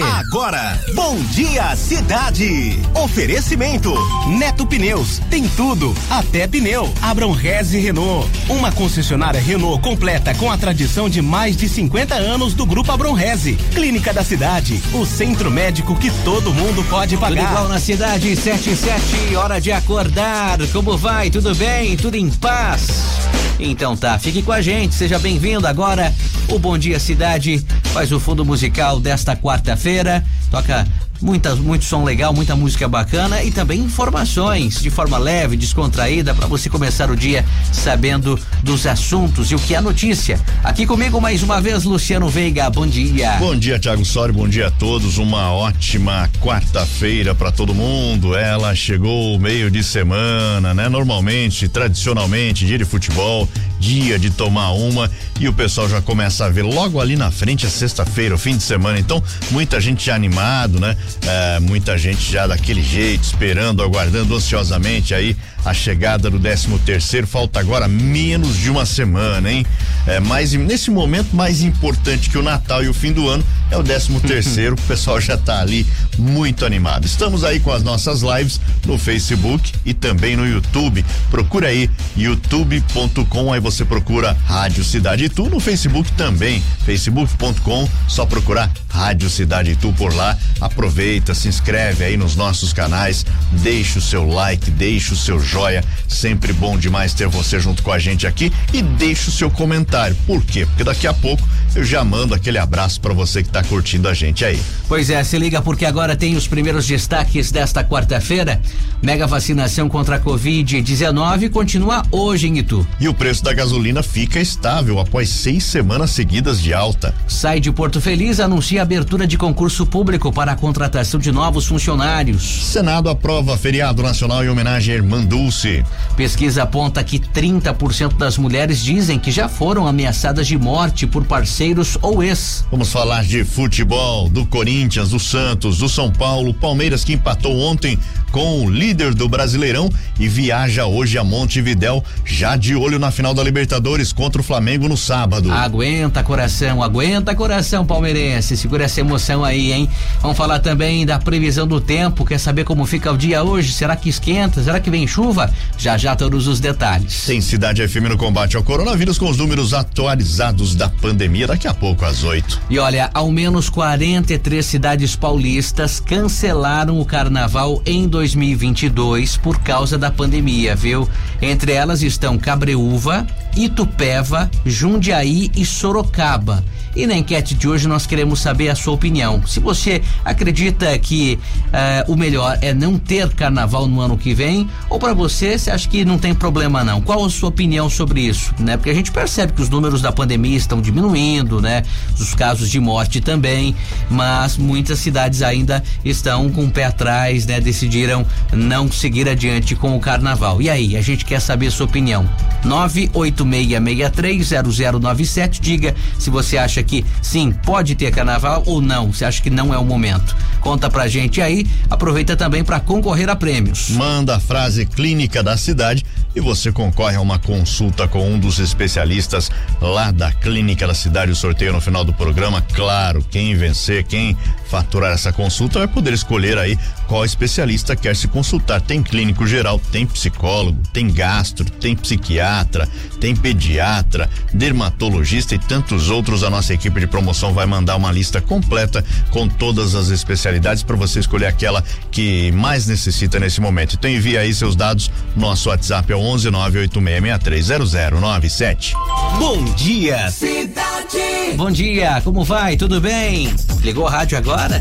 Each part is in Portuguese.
Agora, bom dia cidade. Oferecimento Neto Pneus, tem tudo, até pneu. Abram Reze Renault, uma concessionária Renault completa com a tradição de mais de 50 anos do Grupo Abram Reze. Clínica da Cidade, o centro médico que todo mundo pode pagar. Tudo igual na cidade, 77, hora de acordar. Como vai? Tudo bem? Tudo em paz? Então tá, fique com a gente, seja bem-vindo agora. O Bom Dia Cidade faz o fundo musical desta quarta-feira. Toca muita, muito som legal, muita música bacana e também informações de forma leve, descontraída, para você começar o dia sabendo dos assuntos e o que é notícia. Aqui comigo mais uma vez, Luciano Veiga. Bom dia. Bom dia, Tiago Sori. Bom dia a todos. Uma ótima quarta-feira para todo mundo. Ela chegou meio de semana, né? Normalmente, tradicionalmente, dia de futebol, dia de tomar uma e o pessoal já começa a ver logo ali na frente a sexta-feira, o fim de semana. Então, muita gente já animado, né? É, muita gente já daquele jeito, esperando, aguardando ansiosamente aí a chegada do 13 terceiro. Falta agora menos de uma semana, hein? É, mais, nesse momento, mais importante que o Natal e o fim do ano é o 13 terceiro. o pessoal já está ali muito animado. Estamos aí com as nossas lives no Facebook e também no YouTube. Procura aí youtube.com, aí você procura Rádio Cidade Itu, no Facebook também, facebook.com, só procurar Rádio Cidade Itu por lá. Aproveita, se inscreve aí nos nossos canais, deixa o seu like, deixa o seu joia. Sempre bom demais ter você junto com a gente aqui e deixe o seu comentário. Por quê? Porque daqui a pouco eu já mando aquele abraço para você que está curtindo a gente aí. Pois é, se liga porque agora tem os primeiros destaques desta quarta-feira. Mega vacinação contra a Covid-19 continua hoje em Itu. E o preço da gasolina fica estável após seis semanas seguidas de alta. Sai de Porto Feliz anuncia a abertura de concurso público para a contratação de novos funcionários. Senado aprova feriado nacional em homenagem a Irmã Dulce. Pesquisa aponta que 30% das mulheres dizem que já foram ameaçadas de morte por parceiros ou ex. Vamos falar de futebol, do Corinthians, do Santos, do São Paulo, Palmeiras que empatou ontem com o líder do Brasileirão e viaja hoje a Montevidéu, já de olho na final da Libertadores contra o Flamengo no sábado. Aguenta coração, aguenta coração palmeirense, segura essa emoção aí, hein? Vamos falar também da previsão do tempo, quer saber como fica o dia hoje? Será que esquenta? Será que vem chuva? Já já todos os detalhes. Tem Cidade FM no combate ao coronavírus com os números atualizados da pandemia daqui a pouco às 8. E olha, ao menos 43 cidades paulistas cancelaram o carnaval em 2022 por causa da pandemia, viu? Entre elas estão Cabreúva, Itupeva, Jundiaí e Sorocaba. E na enquete de hoje nós queremos saber a sua opinião. Se você acredita que uh, o melhor é não ter carnaval no ano que vem, ou para você, você acha que não tem problema não? Qual a sua opinião sobre isso, né? Porque a gente percebe que os números da pandemia estão diminuindo, né? Os casos de morte também, mas muitas cidades ainda estão com o pé atrás, né? Decidiram não seguir adiante com o carnaval. E aí, a gente quer saber a sua opinião. 986630097, diga se você acha que sim, pode ter carnaval ou não, você acha que não é o momento. Conta pra gente aí, aproveita também para concorrer a prêmios. Manda a frase clínica da cidade e você concorre a uma consulta com um dos especialistas lá da clínica da cidade. O sorteio no final do programa, claro, quem vencer, quem faturar essa consulta vai poder escolher aí qual especialista quer se consultar. Tem clínico geral, tem psicólogo, tem gastro, tem psiquiatra, tem pediatra, dermatologista e tantos outros. A nossa equipe de promoção vai mandar uma lista completa com todas as especialidades para você escolher aquela que mais necessita nesse momento. Então envia aí seus dados. Nosso WhatsApp é o 11 986630097. Bom dia, cidade. Bom dia, como vai? Tudo bem? Ligou a rádio agora?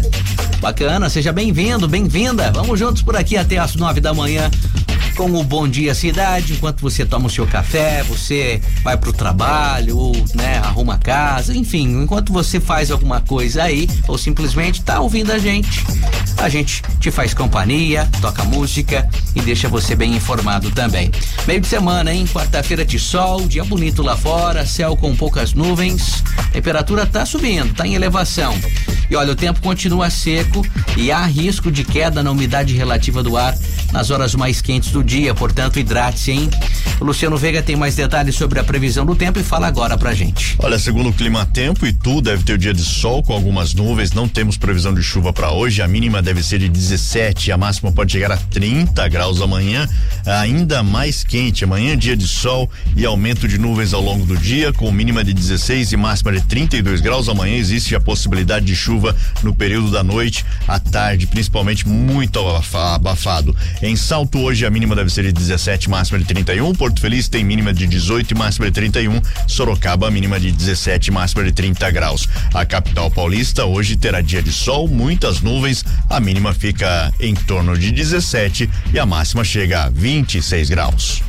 Bacana, seja bem-vindo, bem-vinda. Vamos juntos por aqui até as nove da manhã com o Bom Dia Cidade, enquanto você toma o seu café, você vai pro trabalho, ou, né, arruma casa, enfim, enquanto você faz alguma coisa aí, ou simplesmente tá ouvindo a gente, a gente te faz companhia, toca música e deixa você bem informado também. Meio de semana, hein? Quarta-feira de sol, dia bonito lá fora, céu com poucas nuvens, temperatura tá subindo, tá em elevação. E olha, o tempo continua seco e há risco de queda na umidade relativa do ar nas horas mais quentes do dia, portanto, hidrate-se, hein? O Luciano Veiga tem mais detalhes sobre a previsão do tempo e fala agora pra gente. Olha, segundo o clima tempo e tu deve ter o dia de sol com algumas nuvens, não temos previsão de chuva para hoje, a mínima deve ser de 17, a máxima pode chegar a 30 graus amanhã, ainda mais quente, amanhã dia de sol e aumento de nuvens ao longo do dia, com mínima de 16 e máxima de 32 graus, amanhã existe a possibilidade de chuva no período da noite, à tarde, principalmente muito abafado. Em Salto hoje a mínima deve ser de 17, máxima de 31, Porto Feliz tem mínima de 18 e máxima de 31, Sorocaba mínima de 17, máxima de 30 graus. A capital paulista hoje terá dia de sol, muitas nuvens, a mínima fica em torno de 17 e a máxima chega a 26 graus.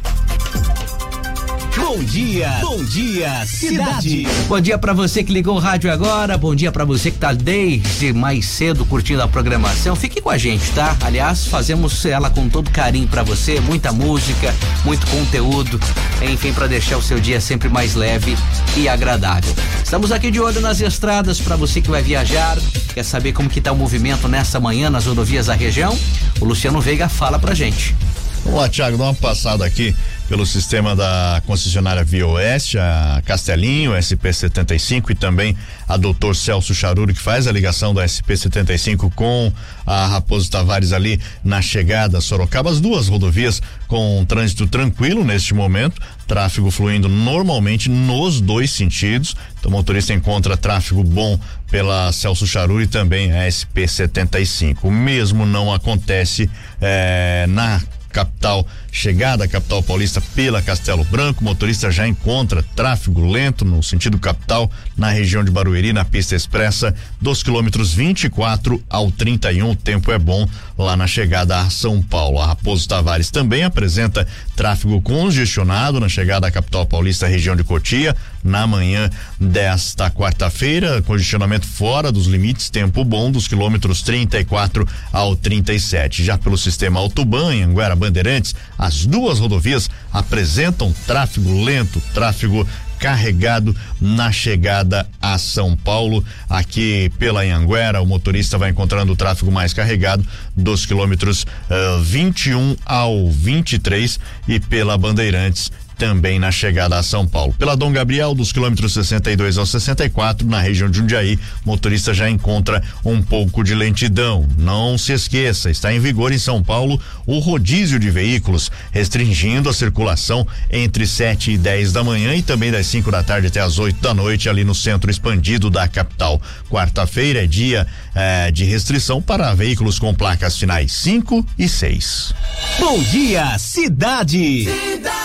Bom dia, bom dia, cidade. Bom dia para você que ligou o rádio agora, bom dia para você que tá desde mais cedo curtindo a programação. Fique com a gente, tá? Aliás, fazemos ela com todo carinho para você, muita música, muito conteúdo, enfim, para deixar o seu dia sempre mais leve e agradável. Estamos aqui de olho nas estradas para você que vai viajar, quer saber como que tá o movimento nessa manhã nas rodovias da região? O Luciano Veiga fala pra gente. Vamos lá, Thiago, dá uma passada aqui pelo sistema da concessionária Via Oeste, a Castelinho, SP75 e também a Doutor Celso Charuro, que faz a ligação da SP75 com a Raposo Tavares ali na chegada a Sorocaba. As duas rodovias com trânsito tranquilo neste momento, tráfego fluindo normalmente nos dois sentidos. Então, o motorista encontra tráfego bom pela Celso Charuro e também a SP75. O mesmo não acontece eh, na capital, chegada à capital paulista pela Castelo Branco. O motorista já encontra tráfego lento no sentido capital na região de Barueri, na pista expressa, dos quilômetros 24 ao 31. O tempo é bom lá na chegada a São Paulo. A Raposo Tavares também apresenta tráfego congestionado na chegada à capital paulista, região de Cotia, na manhã desta quarta-feira. Congestionamento fora dos limites, tempo bom dos quilômetros 34 ao 37. Já pelo sistema Autoban, em Anguera Bandeirantes, as duas rodovias apresentam tráfego lento, tráfego carregado na chegada a São Paulo. Aqui pela Anhanguera, o motorista vai encontrando o tráfego mais carregado dos quilômetros uh, 21 ao 23 e pela Bandeirantes também na chegada a São Paulo. Pela Dom Gabriel, dos quilômetros 62 ao 64, na região de Jundiaí, motorista já encontra um pouco de lentidão. Não se esqueça, está em vigor em São Paulo o rodízio de veículos, restringindo a circulação entre 7 e 10 da manhã e também das 5 da tarde até as 8 da noite, ali no centro expandido da capital. Quarta-feira é dia eh, de restrição para veículos com placas finais 5 e 6. Bom dia, cidade. Cidade.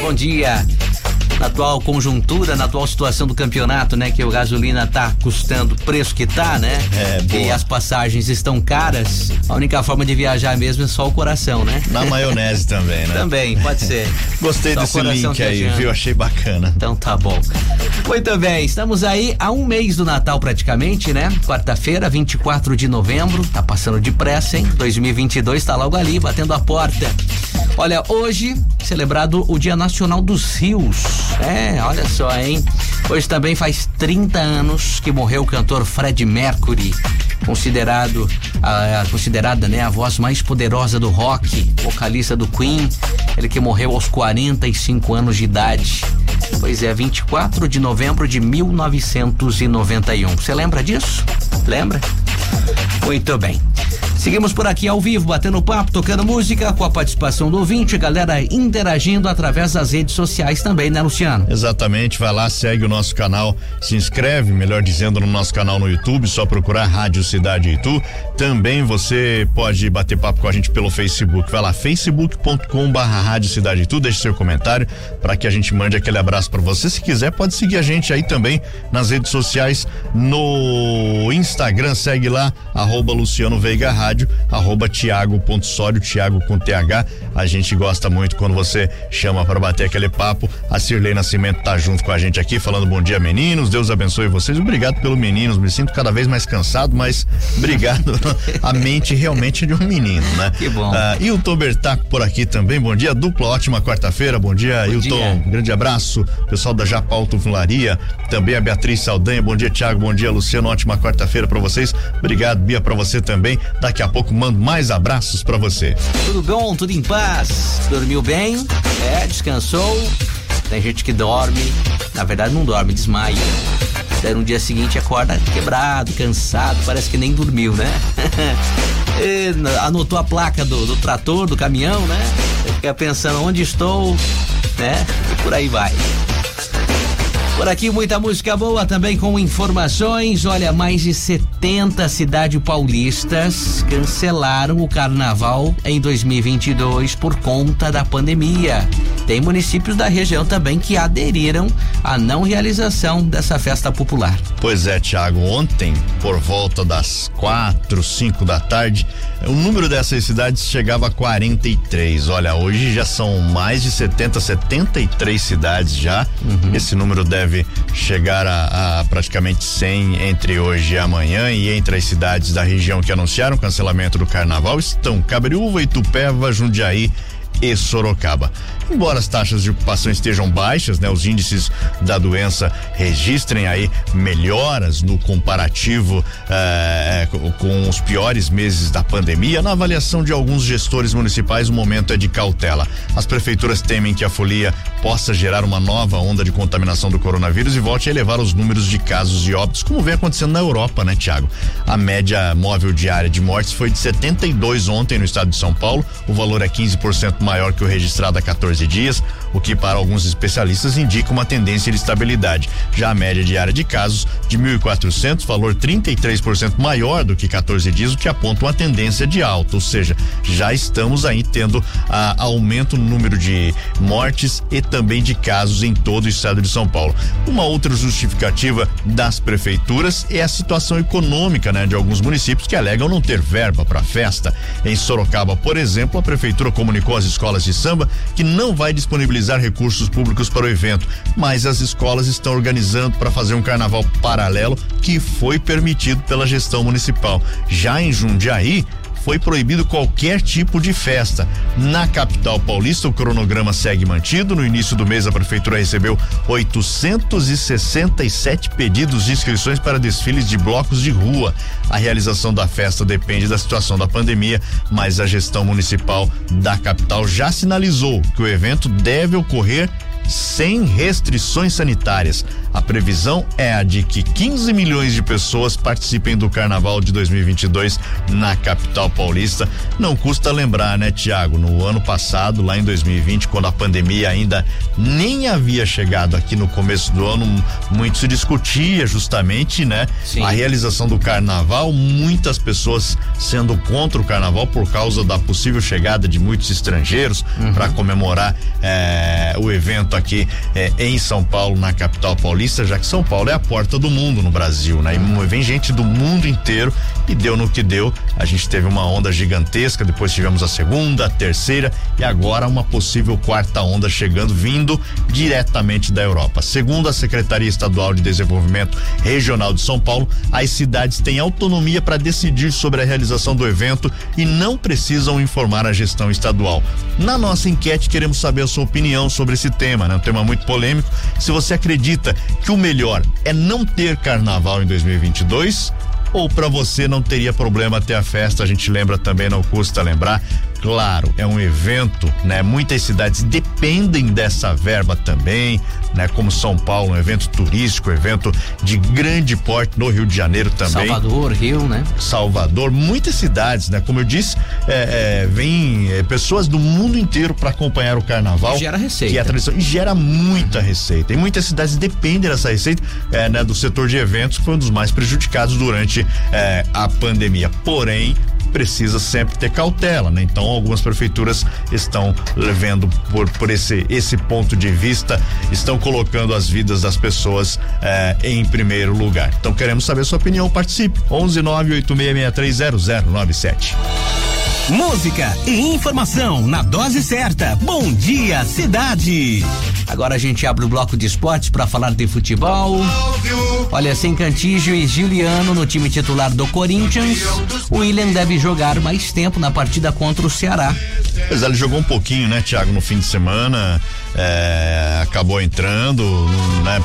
Bom dia. Na atual conjuntura, na atual situação do campeonato, né? Que o gasolina tá custando o preço que tá, né? É, boa. E as passagens estão caras. A única forma de viajar mesmo é só o coração, né? Na maionese também, né? Também, pode ser. Gostei Só desse link aí, viu? Achei bacana. Então tá bom. Muito bem, estamos aí há um mês do Natal praticamente, né? Quarta-feira, 24 de novembro, tá passando depressa, hein? 2022 tá logo ali, batendo a porta. Olha, hoje celebrado o Dia Nacional dos Rios. É, olha só, hein? Hoje também faz 30 anos que morreu o cantor Fred Mercury, considerado a, considerada, né, a voz mais poderosa do rock, vocalista do Queen, ele que morreu aos 45 anos de idade. Pois é, 24 de novembro de 1991. Você lembra disso? Lembra? Muito bem. Seguimos por aqui ao vivo, batendo papo, tocando música, com a participação do ouvinte, galera interagindo através das redes sociais também, né, Luciano? Exatamente, vai lá, segue o nosso canal, se inscreve, melhor dizendo, no nosso canal no YouTube, só procurar Rádio Cidade Itu. Também você pode bater papo com a gente pelo Facebook. Vai lá, facebook.com barra Rádio Cidade Itu, deixe seu comentário para que a gente mande aquele abraço para você. Se quiser, pode seguir a gente aí também nas redes sociais, no Instagram, segue lá, arroba Luciano Veiga Rádio, arroba Tiago.sório, Tiago com TH. A gente gosta muito quando você chama para bater aquele papo. A Cirlei Nascimento tá junto com a gente aqui, falando bom dia, meninos. Deus abençoe vocês. Obrigado pelo meninos. Me sinto cada vez mais cansado, mas obrigado. a mente realmente é de um menino, né? Que bom. Ah, Hilton Bertaco por aqui também. Bom dia, dupla, ótima quarta-feira. Bom dia, Bom Hilton. dia. Grande abraço. Pessoal da Japa Autofularia. Também a Beatriz Saldanha. Bom dia, Tiago. Bom dia, Luciano. Ótima quarta-feira para vocês. Obrigado, Bia, para você também. Daqui Daqui a pouco mando mais abraços para você. Tudo bom, tudo em paz. Dormiu bem? É, descansou. Tem gente que dorme, na verdade não dorme, desmaia. Daí no dia seguinte acorda quebrado, cansado, parece que nem dormiu, né? anotou a placa do, do trator, do caminhão, né? Fica pensando onde estou, né? E por aí vai. Por aqui muita música boa também com informações. Olha, mais de 70 cidades paulistas cancelaram o carnaval em 2022 por conta da pandemia. Tem municípios da região também que aderiram à não realização dessa festa popular. Pois é, Tiago. Ontem, por volta das quatro, cinco da tarde, o número dessas cidades chegava a 43. Olha, hoje já são mais de 70, 73 cidades já. Uhum. Esse número deve chegar a, a, praticamente 100 entre hoje e amanhã. E entre as cidades da região que anunciaram o cancelamento do carnaval estão Cabreúva, Itupeva, Jundiaí e Sorocaba. Embora as taxas de ocupação estejam baixas, né, os índices da doença registrem aí melhoras no comparativo eh, com os piores meses da pandemia, na avaliação de alguns gestores municipais, o momento é de cautela. As prefeituras temem que a folia possa gerar uma nova onda de contaminação do coronavírus e volte a elevar os números de casos e óbitos, como vem acontecendo na Europa, né, Tiago? A média móvel diária de mortes foi de 72 ontem no estado de São Paulo, o valor é 15% maior que o registrado há 14 dias, o que para alguns especialistas indica uma tendência de estabilidade. Já a média diária de casos de 1.400, valor 33% maior do que 14 dias, o que aponta uma tendência de alta, ou seja, já estamos aí tendo a, aumento no número de mortes e também de casos em todo o estado de São Paulo. Uma outra justificativa das prefeituras é a situação econômica, né, de alguns municípios que alegam não ter verba para festa. Em Sorocaba, por exemplo, a prefeitura comunicou às escolas de samba que não vai disponibilizar recursos públicos para o evento, mas as escolas estão organizando para fazer um carnaval paralelo que foi permitido pela gestão municipal. Já em Jundiaí, foi proibido qualquer tipo de festa. Na capital paulista, o cronograma segue mantido. No início do mês, a prefeitura recebeu 867 pedidos de inscrições para desfiles de blocos de rua. A realização da festa depende da situação da pandemia, mas a gestão municipal da capital já sinalizou que o evento deve ocorrer sem restrições sanitárias. A previsão é a de que 15 milhões de pessoas participem do Carnaval de 2022 na capital paulista. Não custa lembrar, né, Tiago? No ano passado, lá em 2020, quando a pandemia ainda nem havia chegado aqui no começo do ano, muito se discutia justamente, né, Sim. a realização do Carnaval. Muitas pessoas sendo contra o Carnaval por causa da possível chegada de muitos estrangeiros uhum. para comemorar eh, o evento aqui eh, em São Paulo, na capital paulista paulista, já que São Paulo é a porta do mundo no Brasil, né? E vem gente do mundo inteiro e deu no que deu. A gente teve uma onda gigantesca, depois tivemos a segunda, a terceira e agora uma possível quarta onda chegando, vindo diretamente da Europa. Segundo a Secretaria Estadual de Desenvolvimento Regional de São Paulo, as cidades têm autonomia para decidir sobre a realização do evento e não precisam informar a gestão estadual. Na nossa enquete, queremos saber a sua opinião sobre esse tema, né? Um tema muito polêmico. Se você acredita que o melhor é não ter carnaval em 2022 ou para você não teria problema ter a festa? A gente lembra também, não custa lembrar, Claro, é um evento, né? Muitas cidades dependem dessa verba também, né? Como São Paulo, um evento turístico, evento de grande porte no Rio de Janeiro também. Salvador, Rio, né? Salvador, muitas cidades, né? Como eu disse, é, é, vem é, pessoas do mundo inteiro para acompanhar o carnaval. E gera receita. Que é tradição, e gera muita receita. E muitas cidades dependem dessa receita, é, né? Do setor de eventos, que foi um dos mais prejudicados durante é, a pandemia. Porém, precisa sempre ter cautela, né? Então algumas prefeituras estão levando por, por esse esse ponto de vista, estão colocando as vidas das pessoas eh, em primeiro lugar. Então queremos saber sua opinião, participe. 11 986630097. Música e informação na dose certa. Bom dia, cidade. Agora a gente abre o bloco de esportes para falar de futebol. Olha, sem Cantígio e Juliano no time titular do Corinthians, o William deve jogar mais tempo na partida contra o Ceará. Pois é, ele jogou um pouquinho, né, Thiago, no fim de semana é, acabou entrando, né?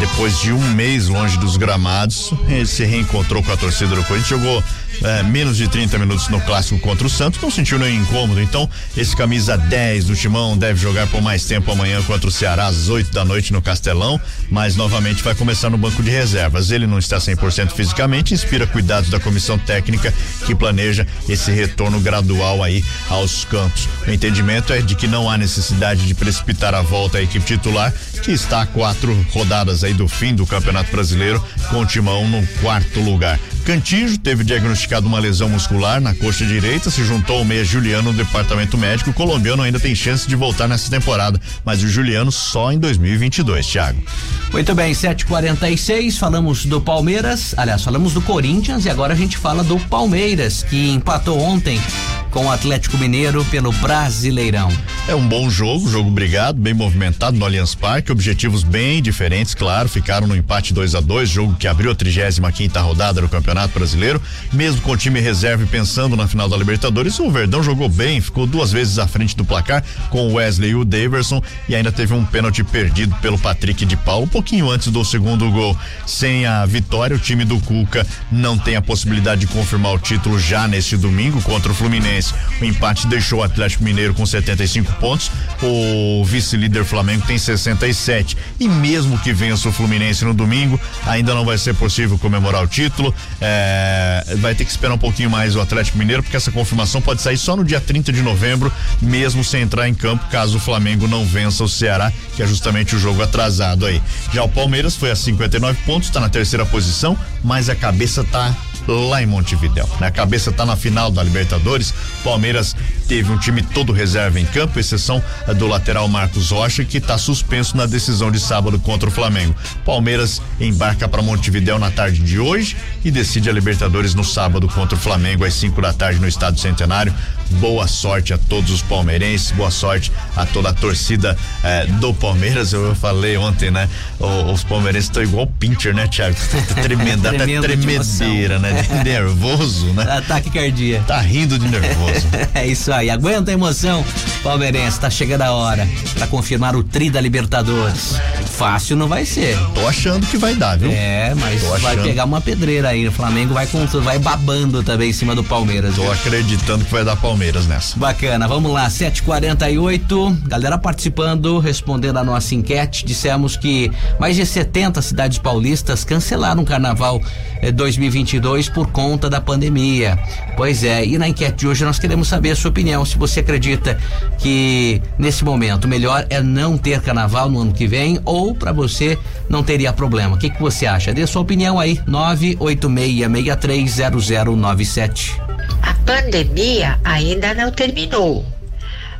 Depois de um mês longe dos gramados, se reencontrou com a torcida do Corinthians, jogou é, menos de 30 minutos no clássico contra o Santos, não sentiu nenhum incômodo. Então, esse camisa 10 do Timão deve jogar por mais tempo amanhã contra o Ceará às 8 da noite no Castelão, mas novamente vai começar no banco de reservas. Ele não está 100% fisicamente, inspira cuidados da comissão técnica que planeja esse retorno gradual aí aos campos. O entendimento é de que não há necessidade de precipitar a volta à equipe titular, que está a quatro rodadas aí do fim do Campeonato Brasileiro, com o Timão no quarto lugar. Cantijo teve diagnosticado uma lesão muscular na coxa direita, se juntou ao meia Juliano no departamento médico. O colombiano ainda tem chance de voltar nessa temporada, mas o Juliano só em 2022, Thiago. Muito bem, 7:46. Falamos do Palmeiras, aliás, falamos do Corinthians e agora a gente fala do Palmeiras, que empatou ontem com o Atlético Mineiro pelo Brasileirão. É um bom jogo, jogo brigado, bem movimentado no Allianz Parque, objetivos bem diferentes, claro, ficaram no empate 2 a 2 jogo que abriu a 35 quinta rodada do Campeonato Brasileiro, mesmo com o time reserva e pensando na final da Libertadores, o Verdão jogou bem, ficou duas vezes à frente do placar com o Wesley e o Daverson e ainda teve um pênalti perdido pelo Patrick de Paulo, um pouquinho antes do segundo gol. Sem a vitória, o time do Cuca não tem a possibilidade de confirmar o título já neste domingo contra o Fluminense. O empate deixou o Atlético Mineiro com 75 pontos, o vice-líder Flamengo tem 67. E mesmo que vença o Fluminense no domingo, ainda não vai ser possível comemorar o título. É, vai ter que esperar um pouquinho mais o Atlético Mineiro, porque essa confirmação pode sair só no dia 30 de novembro, mesmo sem entrar em campo, caso o Flamengo não vença o Ceará, que é justamente o jogo atrasado aí. Já o Palmeiras foi a 59 pontos, está na terceira posição, mas a cabeça tá lá em Montevidéu. Na cabeça tá na final da Libertadores. Palmeiras teve um time todo reserva em campo, exceção do lateral Marcos Rocha, que está suspenso na decisão de sábado contra o Flamengo. Palmeiras embarca para Montevidéu na tarde de hoje e decide a Libertadores no sábado contra o Flamengo às 5 da tarde no Estádio Centenário. Boa sorte a todos os palmeirenses, boa sorte a toda a torcida eh, do Palmeiras. Eu, falei ontem, né? O, os palmeirenses estão igual o Pincher, né, Thiago? Tá tremendo, até tremedeira, né? nervoso, né? Ataque cardíaco. Tá rindo de nervoso. é isso aí, aguenta a emoção. Palmeirense, tá chegando a hora para confirmar o tri da Libertadores. Fácil não vai ser. Tô achando que vai dar, viu? É, mas vai pegar uma pedreira aí. O Flamengo vai com vai babando também em cima do Palmeiras. Tô viu? acreditando que vai dar Palmeiras nessa. Bacana, vamos lá, 748. Galera participando, respondendo a nossa enquete, dissemos que mais de 70 cidades paulistas cancelaram o carnaval eh, 2022 por conta da pandemia. Pois é, e na enquete de hoje nós queremos saber a sua opinião. Se você acredita que nesse momento melhor é não ter carnaval no ano que vem ou para você não teria problema. O que, que você acha? Dê sua opinião aí, 986630097. A pandemia ainda não terminou.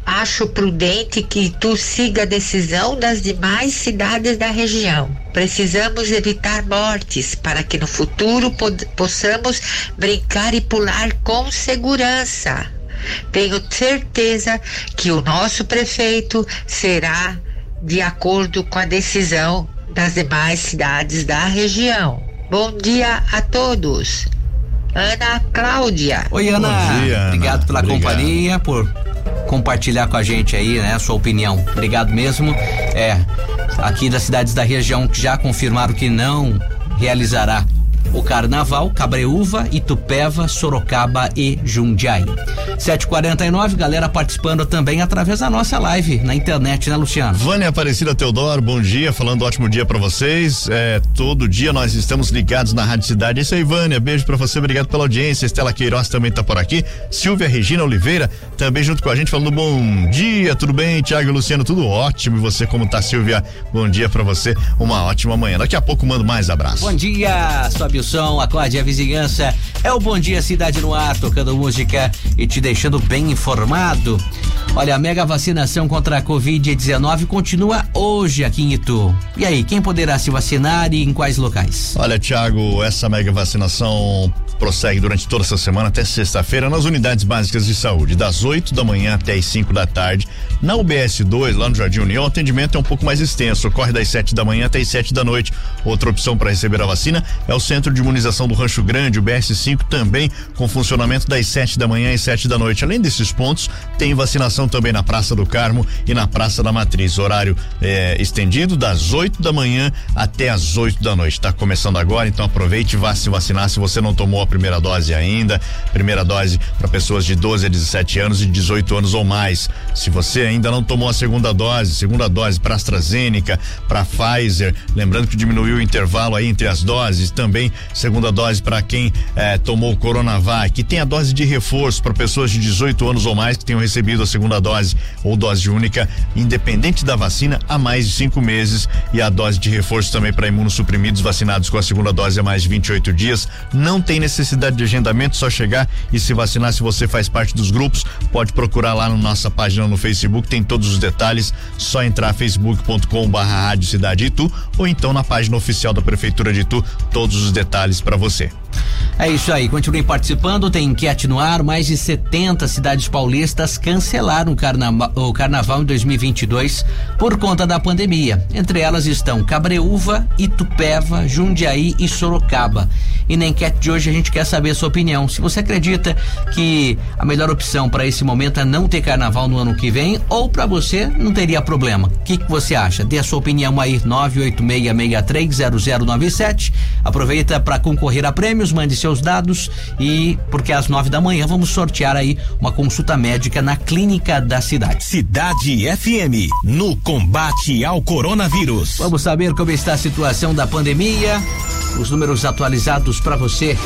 Acho prudente que tu siga a decisão das demais cidades da região. Precisamos evitar mortes para que no futuro possamos brincar e pular com segurança. Tenho certeza que o nosso prefeito será de acordo com a decisão das demais cidades da região. Bom dia a todos. Ana Cláudia. Oi, Ana. Bom dia, Ana. Obrigado pela Obrigado. companhia, por compartilhar com a gente aí, né, a sua opinião. Obrigado mesmo. É, aqui das cidades da região que já confirmaram que não realizará o Carnaval, Cabreúva, Itupeva, Sorocaba e Jundiaí. 749, galera participando também através da nossa live na internet, né, Luciano? Vânia Aparecida Teodoro, bom dia, falando ótimo dia para vocês. É, todo dia nós estamos ligados na Rádio Cidade. É isso aí, Vânia, beijo para você, obrigado pela audiência. Estela Queiroz também tá por aqui. Silvia Regina Oliveira também junto com a gente, falando bom dia, tudo bem, Tiago e Luciano, tudo ótimo. E você, como tá, Silvia? Bom dia para você, uma ótima manhã. Daqui a pouco mando mais abraço. Bom dia, o som, acorde a vizinhança. É o Bom Dia Cidade no Ar, tocando música e te deixando bem informado. Olha, a mega vacinação contra a Covid-19 continua hoje aqui em Itu. E aí, quem poderá se vacinar e em quais locais? Olha, Tiago, essa mega vacinação prossegue durante toda essa semana até sexta-feira nas unidades básicas de saúde, das 8 da manhã até as 5 da tarde. Na UBS 2, lá no Jardim União, o atendimento é um pouco mais extenso, ocorre das 7 da manhã até as 7 da noite. Outra opção para receber a vacina é o Centro de Imunização do Rancho Grande, o BS 5, também com funcionamento das 7 da manhã às 7 da noite. Além desses pontos, tem vacinação também na Praça do Carmo e na Praça da Matriz. Horário é, estendido das 8 da manhã até as 8 da noite. Está começando agora, então aproveite e vá se vacinar se você não tomou a primeira dose ainda. Primeira dose para pessoas de 12 a 17 anos e 18 anos ou mais. Se você ainda não tomou a segunda dose, segunda dose para AstraZeneca, para Pfizer, lembrando que diminuiu o intervalo aí entre as doses, também segunda dose para quem eh, tomou Coronavac, que tem a dose de reforço para pessoas de 18 anos ou mais que tenham recebido a segunda dose ou dose única, independente da vacina, há mais de cinco meses e a dose de reforço também para imunossuprimidos vacinados com a segunda dose há mais de 28 dias. Não tem necessidade de agendamento, só chegar e se vacinar. Se você faz parte dos grupos, pode procurar lá na nossa página no Facebook, tem todos os detalhes. Só entrar facebook.com/barra Cidade Itu ou então na página oficial da Prefeitura de Itu, todos os detalhes para você. É isso aí, continuem participando, tem enquete no ar, mais de 70 cidades paulistas cancelaram o, carnaval, o carnaval em 2022 por conta da pandemia. Entre elas estão Cabreúva, Itupeva, Jundiaí e Sorocaba. E na enquete de hoje a gente quer saber a sua opinião. Se você acredita que a melhor opção para esse momento é não ter carnaval no ano que vem ou para você não teria problema. O que, que você acha? Dê a sua opinião aí, 986630097. Aproveita para concorrer a prêmios, mande seus dados e porque às nove da manhã vamos sortear aí uma consulta médica na clínica da cidade. Cidade FM, no combate ao coronavírus. Vamos saber como está a situação da pandemia. Os números atualizados para você.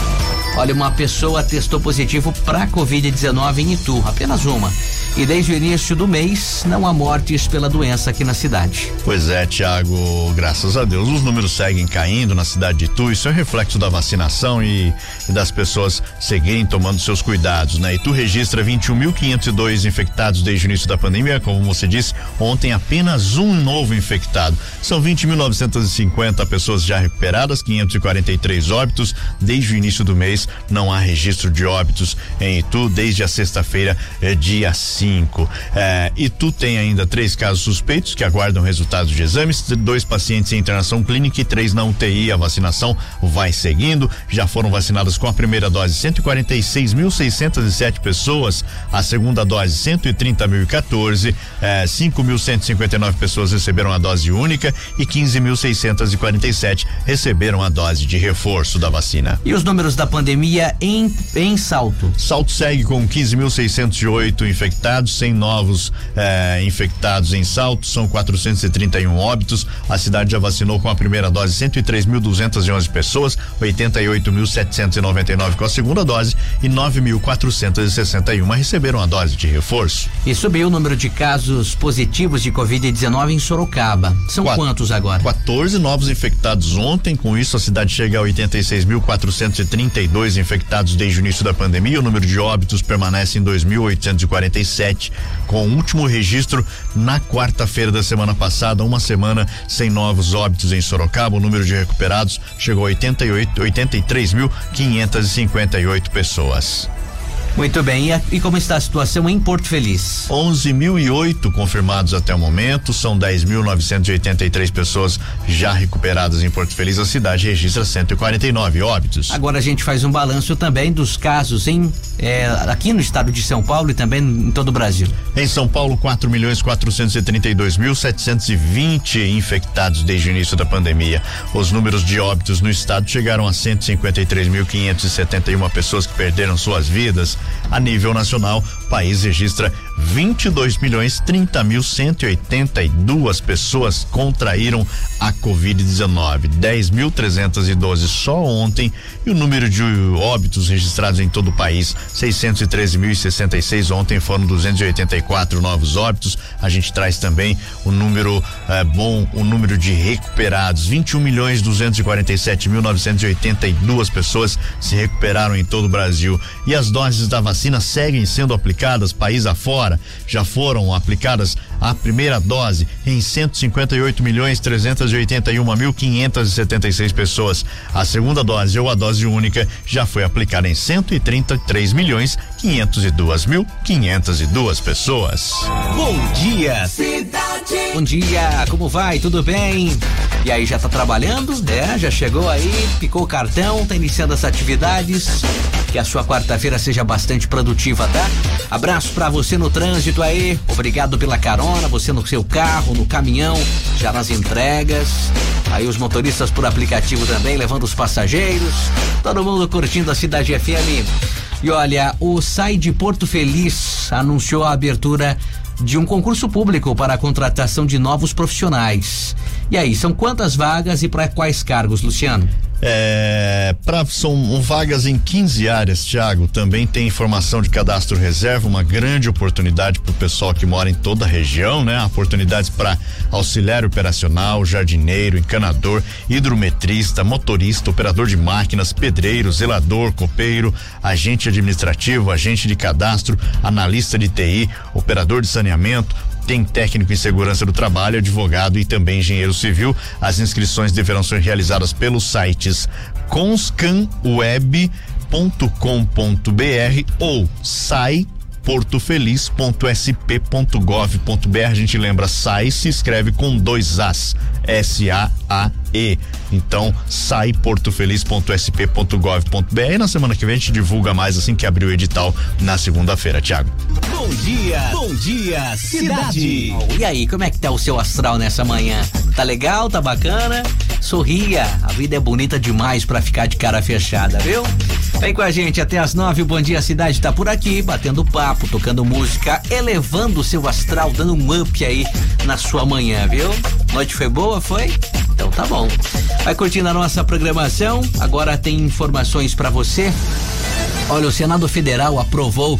Olha, uma pessoa testou positivo para Covid-19 em Itu, apenas uma. E desde o início do mês, não há mortes pela doença aqui na cidade. Pois é, Tiago, graças a Deus, os números seguem caindo na cidade de Itu. Isso é reflexo da vacinação e, e das pessoas seguirem tomando seus cuidados, né? Itu registra 21.502 infectados desde o início da pandemia, como você disse, ontem apenas um novo infectado. São 20.950 pessoas já recuperadas, 543 óbitos desde o início do mês. Não há registro de óbitos em Itu desde a sexta-feira, é, dia 5 cinco. É, e tu tem ainda três casos suspeitos que aguardam resultados de exames, dois pacientes em internação clínica e três na UTI. A vacinação vai seguindo. Já foram vacinadas com a primeira dose 146.607 pessoas, a segunda dose 130.014, é, 5.159 pessoas receberam a dose única e 15.647 receberam a dose de reforço da vacina. E os números da pandemia em, em salto? Salto segue com 15.608 infectados infectados, 100 novos eh, infectados em salto, são 431 óbitos. A cidade já vacinou com a primeira dose 103.211 pessoas, 88.799 com a segunda dose e 9.461 receberam a dose de reforço. E subiu o número de casos positivos de Covid-19 em Sorocaba. São Quatro, quantos agora? 14 novos infectados ontem, com isso a cidade chega a 86.432 infectados desde o início da pandemia. O número de óbitos permanece em 2.847 com o último registro na quarta-feira da semana passada, uma semana sem novos óbitos em Sorocaba. O número de recuperados chegou a 88, 83.558 pessoas. Muito bem, e, a, e, como está a situação em Porto Feliz? 11.008 confirmados até o momento, são 10.983 pessoas já recuperadas em Porto Feliz. A cidade registra 149 óbitos. Agora a gente faz um balanço também dos casos em é, aqui no estado de São Paulo e também em todo o Brasil. Em São Paulo, 4 milhões 432 mil 720 infectados desde o início da pandemia. Os números de óbitos no estado chegaram a 153.571 pessoas que perderam suas vidas. A nível nacional, o país registra 22 milhões 30 mil 182 pessoas contraíram a Covid-19. 10.312 só ontem e o número de óbitos registrados em todo o país, 613.066 ontem foram 284 novos óbitos. A gente traz também o número eh, bom, o número de recuperados, 21 milhões 247 mil 982 pessoas se recuperaram em todo o Brasil e as doses da vacina seguem sendo aplicadas país afora. Já foram aplicadas a primeira dose em 158 milhões 381 mil 576 pessoas. A segunda dose ou a dose única já foi aplicada em 133 milhões 502 mil 502 pessoas. Bom dia, cidade. Bom dia, como vai? Tudo bem? E aí, já tá trabalhando? É, já chegou aí, picou o cartão, tá iniciando as atividades. Que a sua quarta-feira seja bastante produtiva, tá? Abraço para você no trânsito aí. Obrigado pela carona, você no seu carro, no caminhão, já nas entregas. Aí os motoristas por aplicativo também, levando os passageiros. Todo mundo curtindo a Cidade FM. E olha, o SAI de Porto Feliz anunciou a abertura de um concurso público para a contratação de novos profissionais. E aí, são quantas vagas e para quais cargos, Luciano? É, pra, são vagas em 15 áreas, Tiago. Também tem informação de cadastro reserva, uma grande oportunidade para o pessoal que mora em toda a região, né? Oportunidades para auxiliar operacional, jardineiro, encanador, hidrometrista, motorista, operador de máquinas, pedreiro, zelador, copeiro, agente administrativo, agente de cadastro, analista de TI, operador de saneamento, tem técnico em segurança do trabalho, advogado e também engenheiro civil. As inscrições deverão ser realizadas pelos sites conscanweb.com.br ou sai portofeliz.sp.gov.br. A gente lembra, SAI se escreve com dois As, S-A-A-E. Então, sai portofeliz.sp.gov.br. E na semana que vem a gente divulga mais assim que abrir o edital na segunda-feira, Tiago. Bom dia, bom dia, cidade. Oh, e aí, como é que tá o seu astral nessa manhã? Tá legal? Tá bacana? Sorria, a vida é bonita demais para ficar de cara fechada, viu? Vem com a gente até as nove, o Bom Dia Cidade tá por aqui, batendo papo, tocando música, elevando o seu astral, dando um up aí na sua manhã, viu? Noite foi boa, foi? Então tá bom. Vai curtindo a nossa programação. Agora tem informações para você. Olha, o Senado Federal aprovou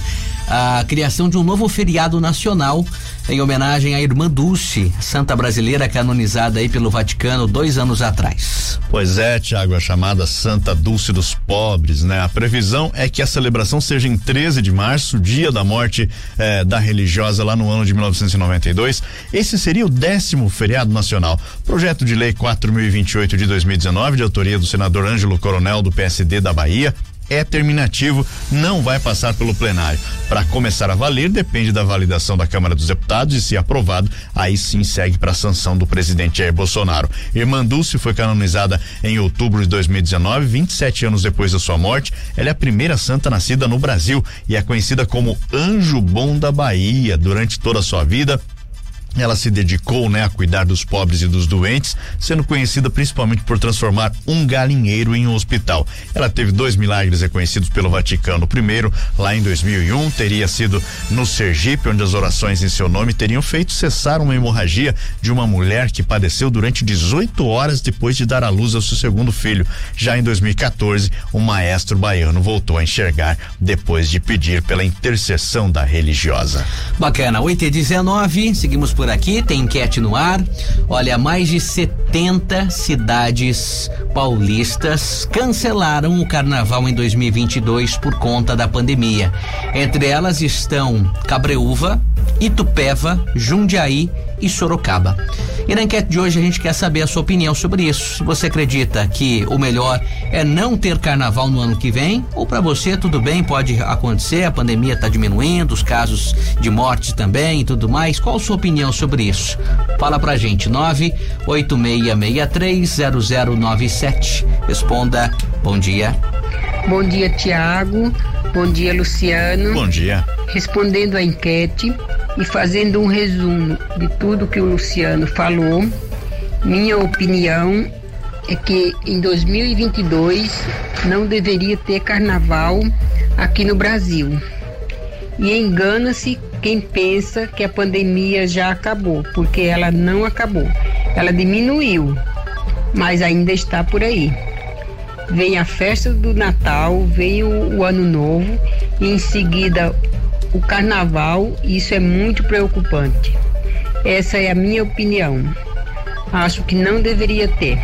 a criação de um novo feriado nacional em homenagem à irmã Dulce, santa brasileira canonizada aí pelo Vaticano dois anos atrás. Pois é, Tiago, a chamada Santa Dulce dos Pobres, né? A previsão é que a celebração seja em 13 de março, dia da morte eh, da religiosa lá no ano de 1992. Esse seria o décimo feriado nacional. Projeto de lei 4028 de 2019, de autoria do senador Ângelo Coronel do PSD da Bahia, é terminativo, não vai passar pelo plenário. Para começar a valer, depende da validação da Câmara dos Deputados e, se aprovado, aí sim segue para a sanção do presidente Jair Bolsonaro. Irmã Dulce foi canonizada em outubro de 2019, 27 anos depois da sua morte. Ela é a primeira santa nascida no Brasil e é conhecida como Anjo Bom da Bahia. Durante toda a sua vida, ela se dedicou, né, a cuidar dos pobres e dos doentes, sendo conhecida principalmente por transformar um galinheiro em um hospital. Ela teve dois milagres reconhecidos pelo Vaticano. O primeiro, lá em 2001, teria sido no Sergipe, onde as orações em seu nome teriam feito cessar uma hemorragia de uma mulher que padeceu durante 18 horas depois de dar à luz ao seu segundo filho. Já em 2014, o maestro baiano voltou a enxergar depois de pedir pela intercessão da religiosa. Bacana, 8 e 19, seguimos por por aqui, tem enquete no ar. Olha, mais de 70 cidades paulistas cancelaram o carnaval em 2022 por conta da pandemia. Entre elas estão Cabreúva, Itupeva, Jundiaí e Sorocaba. E na enquete de hoje a gente quer saber a sua opinião sobre isso. Se você acredita que o melhor é não ter carnaval no ano que vem, ou para você tudo bem, pode acontecer, a pandemia está diminuindo, os casos de morte também e tudo mais. Qual a sua opinião sobre isso? Fala pra gente, 986630097. Responda. Bom dia. Bom dia, Tiago. Bom dia, Luciano. Bom dia. Respondendo à enquete e fazendo um resumo de tudo que o Luciano falou, minha opinião é que em 2022 não deveria ter carnaval aqui no Brasil. E engana-se quem pensa que a pandemia já acabou, porque ela não acabou. Ela diminuiu, mas ainda está por aí. Vem a festa do Natal, vem o, o Ano Novo e em seguida o Carnaval. Isso é muito preocupante. Essa é a minha opinião. Acho que não deveria ter.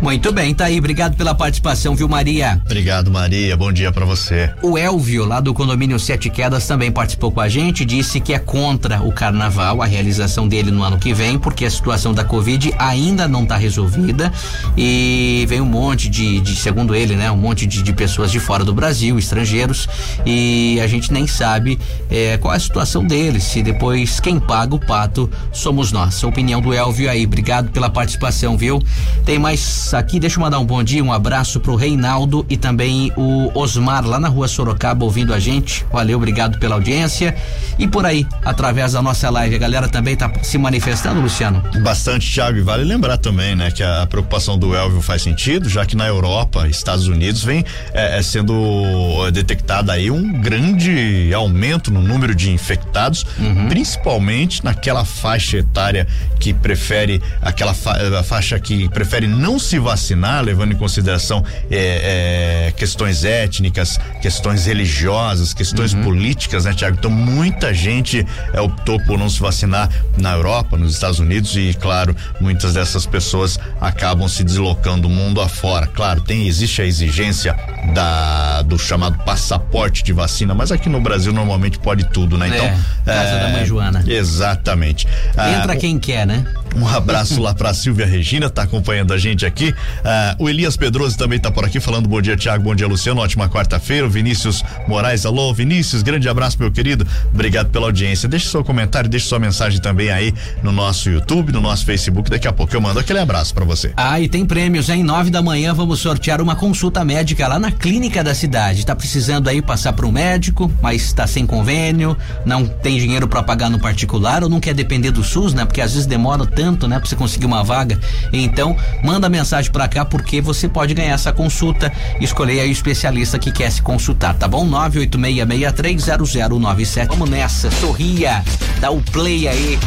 Muito bem, tá aí. Obrigado pela participação, viu, Maria? Obrigado, Maria. Bom dia para você. O Elvio, lá do condomínio Sete Quedas, também participou com a gente. Disse que é contra o carnaval, a realização dele no ano que vem, porque a situação da Covid ainda não está resolvida e vem um monte de, de, segundo ele, né, um monte de, de, pessoas de fora do Brasil, estrangeiros, e a gente nem sabe é, qual é a situação deles. Se depois quem paga o pato somos nós. A opinião do Elvio aí. Obrigado pela participação, viu? Tem mais aqui, deixa eu mandar um bom dia, um abraço pro Reinaldo e também o Osmar lá na rua Sorocaba ouvindo a gente. Valeu, obrigado pela audiência. E por aí, através da nossa live, a galera também tá se manifestando, Luciano? Bastante, Thiago. E vale lembrar também, né, que a, a preocupação do Elvio faz sentido, já que na Europa, Estados Unidos, vem é, é sendo detectado aí um grande aumento no número de infectados, uhum. principalmente naquela faixa etária que prefere aquela fa faixa que prefere não se vacinar, levando em consideração é, é, questões étnicas, questões religiosas, questões uhum. políticas, né, Tiago? Então muita gente é, optou por não se vacinar na Europa, nos Estados Unidos e, claro, muitas dessas pessoas acabam se deslocando mundo afora. Claro, tem existe a exigência da do chamado passaporte de vacina, mas aqui no Brasil normalmente pode tudo, né? Então, é, casa da mãe Joana. Exatamente. Entra ah, quem quer, né? Um abraço lá pra Silvia Regina, tá acompanhando a gente aqui. Uh, o Elias Pedroso também tá por aqui falando bom dia, Tiago, bom dia, Luciano, ótima quarta-feira. O Vinícius Moraes, alô, Vinícius, grande abraço, meu querido. Obrigado pela audiência. Deixe seu comentário, deixe sua mensagem também aí no nosso YouTube, no nosso Facebook. Daqui a pouco eu mando aquele abraço para você. Ah, e tem prêmios, hein? Nove da manhã vamos sortear uma consulta médica lá na clínica da cidade. Tá precisando aí passar para um médico, mas está sem convênio, não tem dinheiro para pagar no particular ou não quer depender do SUS, né? Porque às vezes demora tanto, né? Pra você conseguir uma vaga. Então, manda mensagem para cá porque você pode ganhar essa consulta. Escolher aí o especialista que quer se consultar, tá bom? 986630097. Vamos nessa, sorria, dá o play aí,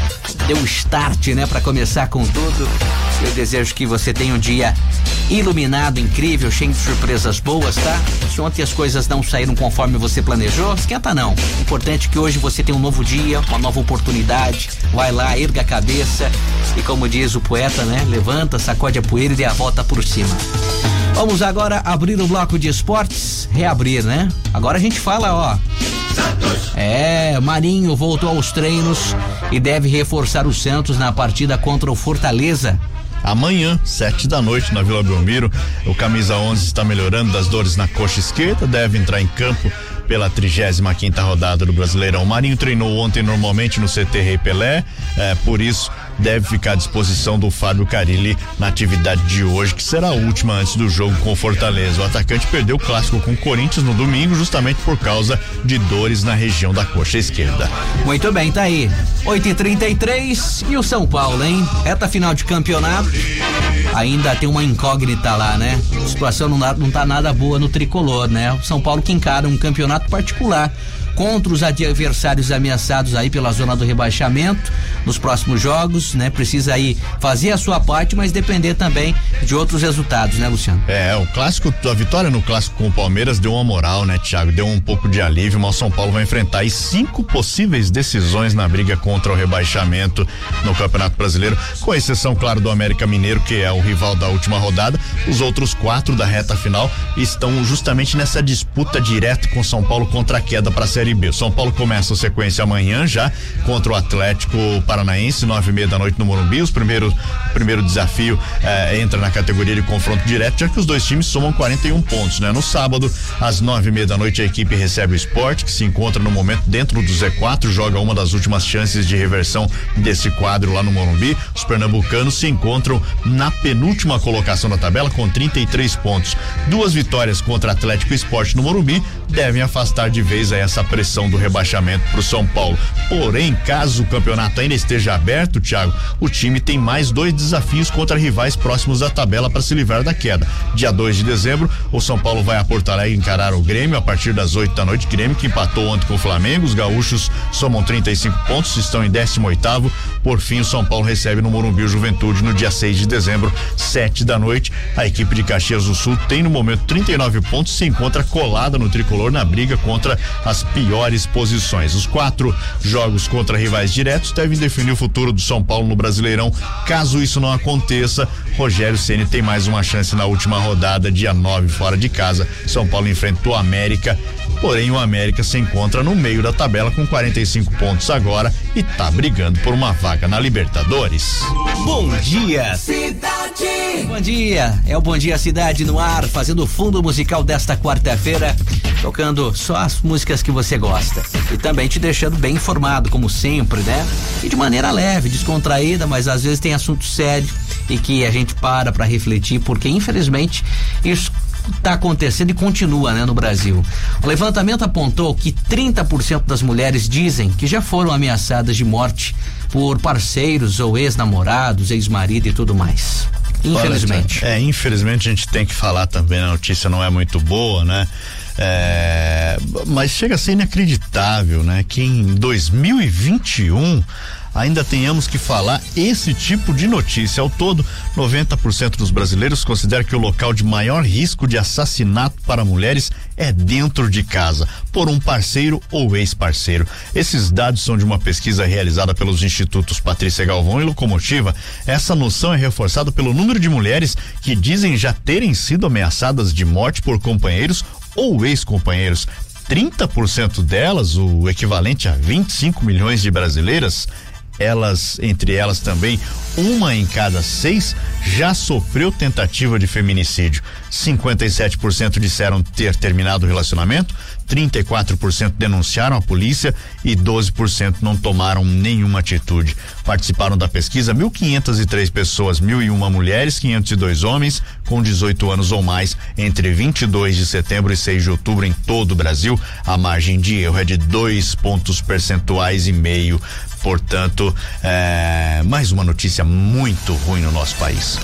dê o start, né? Para começar com tudo. Eu desejo que você tenha um dia iluminado, incrível, cheio de surpresas boas, tá? Se ontem as coisas não saíram conforme você planejou, esquenta não. O importante é que hoje você tenha um novo dia, uma nova oportunidade. Vai lá, erga a cabeça e como diz o poeta, né? Levanta, sacode a poeira e a volta por cima. Vamos agora abrir o bloco de esportes, reabrir, né? Agora a gente fala, ó. É, Marinho voltou aos treinos e deve reforçar o Santos na partida contra o Fortaleza. Amanhã, sete da noite, na Vila Belmiro, o camisa 11 está melhorando das dores na coxa esquerda, deve entrar em campo pela 35 quinta rodada do Brasileirão. O Marinho treinou ontem normalmente no CT Rei Pelé, é, por isso deve ficar à disposição do Fábio Carilli na atividade de hoje, que será a última antes do jogo com Fortaleza. O atacante perdeu o clássico com o Corinthians no domingo, justamente por causa de dores na região da coxa esquerda. Muito bem, tá aí. 8h33 e, e o São Paulo, hein? Reta final de campeonato. Ainda tem uma incógnita lá, né? A situação não, não tá nada boa no tricolor, né? O São Paulo que encara um campeonato particular contra os adversários ameaçados aí pela zona do rebaixamento nos próximos jogos, né? Precisa aí fazer a sua parte, mas depender também de outros resultados, né, Luciano? É, o clássico, a vitória no clássico com o Palmeiras deu uma moral, né, Thiago? Deu um pouco de alívio, mas o São Paulo vai enfrentar aí cinco possíveis decisões na briga contra o rebaixamento no Campeonato Brasileiro, com exceção, claro, do América Mineiro, que é o rival da última rodada. Os outros quatro da reta final estão justamente nessa disputa direta com São Paulo contra a queda para a Série B. São Paulo começa a sequência amanhã já contra o Atlético Paranaense, nove e meia da noite no Morumbi. Os primeiro, primeiro desafio eh, entra na categoria de confronto direto, já que os dois times somam 41 pontos, né? No sábado, às nove e meia da noite, a equipe recebe o esporte, que se encontra no momento dentro do Z4, joga uma das últimas chances de reversão desse quadro lá no Morumbi. Os pernambucanos se encontram na penúltima colocação da tabela com 33 pontos. Duas vitórias contra Atlético Esporte no Morumbi devem afastar de vez essa pressão do rebaixamento para o São Paulo. Porém, caso o campeonato ainda esteja aberto, Thiago, o time tem mais dois desafios contra rivais próximos da tabela para se livrar da queda. Dia 2 de dezembro, o São Paulo vai a Porto Alegre encarar o Grêmio a partir das 8 da noite. Grêmio que empatou ontem com o Flamengo. Os gaúchos somam 35 pontos, estão em 18 oitavo. Por fim, o São Paulo recebe no Morumbi o Juventude no dia 6 de dezembro, 7 da noite. A equipe de Caxias do Sul tem no momento 39 pontos, se encontra colada no tricolor na briga contra as piores posições. Os quatro jogos contra rivais diretos devem definir o futuro do São Paulo no Brasileirão. Caso isso não aconteça, Rogério Ceni tem mais uma chance na última rodada, dia 9, fora de casa. São Paulo enfrentou a América Porém, o América se encontra no meio da tabela com 45 pontos agora e tá brigando por uma vaga na Libertadores. Bom dia, cidade. Bom dia, é o Bom Dia Cidade no ar, fazendo o fundo musical desta quarta-feira, tocando só as músicas que você gosta e também te deixando bem informado, como sempre, né? E de maneira leve, descontraída, mas às vezes tem assunto sério e que a gente para para refletir, porque infelizmente isso está acontecendo e continua né, no Brasil. O levantamento apontou que 30% das mulheres dizem que já foram ameaçadas de morte por parceiros ou ex-namorados, ex-marido e tudo mais. Infelizmente. É, infelizmente a gente tem que falar também, a notícia não é muito boa, né? É, mas chega a ser inacreditável, né? Que em 2021 ainda tenhamos que falar esse tipo de notícia. Ao todo, 90% dos brasileiros consideram que o local de maior risco de assassinato para mulheres é dentro de casa, por um parceiro ou ex-parceiro. Esses dados são de uma pesquisa realizada pelos institutos Patrícia Galvão e Locomotiva. Essa noção é reforçada pelo número de mulheres que dizem já terem sido ameaçadas de morte por companheiros ou ex-companheiros. 30% delas, o equivalente a 25 milhões de brasileiras, elas, entre elas também, uma em cada seis já sofreu tentativa de feminicídio. 57% disseram ter terminado o relacionamento, 34% denunciaram a polícia e 12% não tomaram nenhuma atitude. Participaram da pesquisa 1.503 pessoas, 1.001 mulheres, 502 homens com 18 anos ou mais entre 22 de setembro e 6 de outubro em todo o Brasil. A margem de erro é de dois pontos percentuais e meio Portanto, é, mais uma notícia muito ruim no nosso país.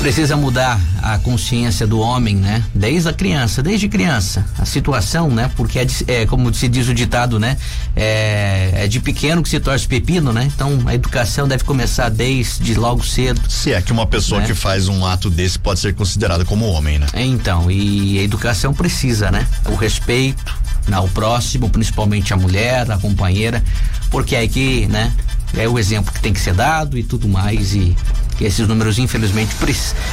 Precisa mudar a consciência do homem, né? Desde a criança, desde criança. A situação, né? Porque é, de, é como se diz o ditado, né? É, é, de pequeno que se torce pepino, né? Então a educação deve começar desde logo cedo. Se é que uma pessoa né? que faz um ato desse pode ser considerada como homem, né? Então, e a educação precisa, né? O respeito, ao próximo, principalmente a mulher, a companheira, porque é que, né, é o exemplo que tem que ser dado e tudo mais e, e esses números infelizmente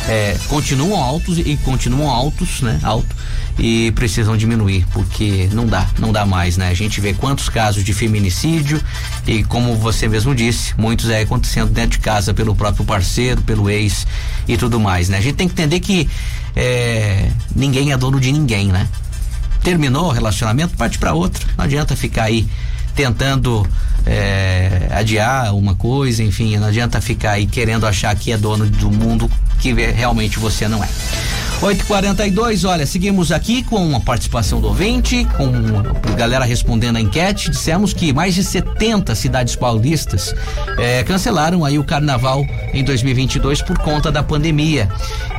é, continuam altos e continuam altos, né, alto e precisam diminuir porque não dá, não dá mais, né? A gente vê quantos casos de feminicídio e como você mesmo disse, muitos é acontecendo dentro de casa pelo próprio parceiro, pelo ex e tudo mais, né? A gente tem que entender que é, ninguém é dono de ninguém, né? terminou o relacionamento, parte para outro. Não adianta ficar aí tentando é, adiar uma coisa, enfim, não adianta ficar aí querendo achar que é dono do mundo que realmente você não é. 8:42, olha, seguimos aqui com a participação do ouvinte, com a galera respondendo a enquete. Dissemos que mais de 70 cidades paulistas eh, cancelaram aí o carnaval em 2022 por conta da pandemia.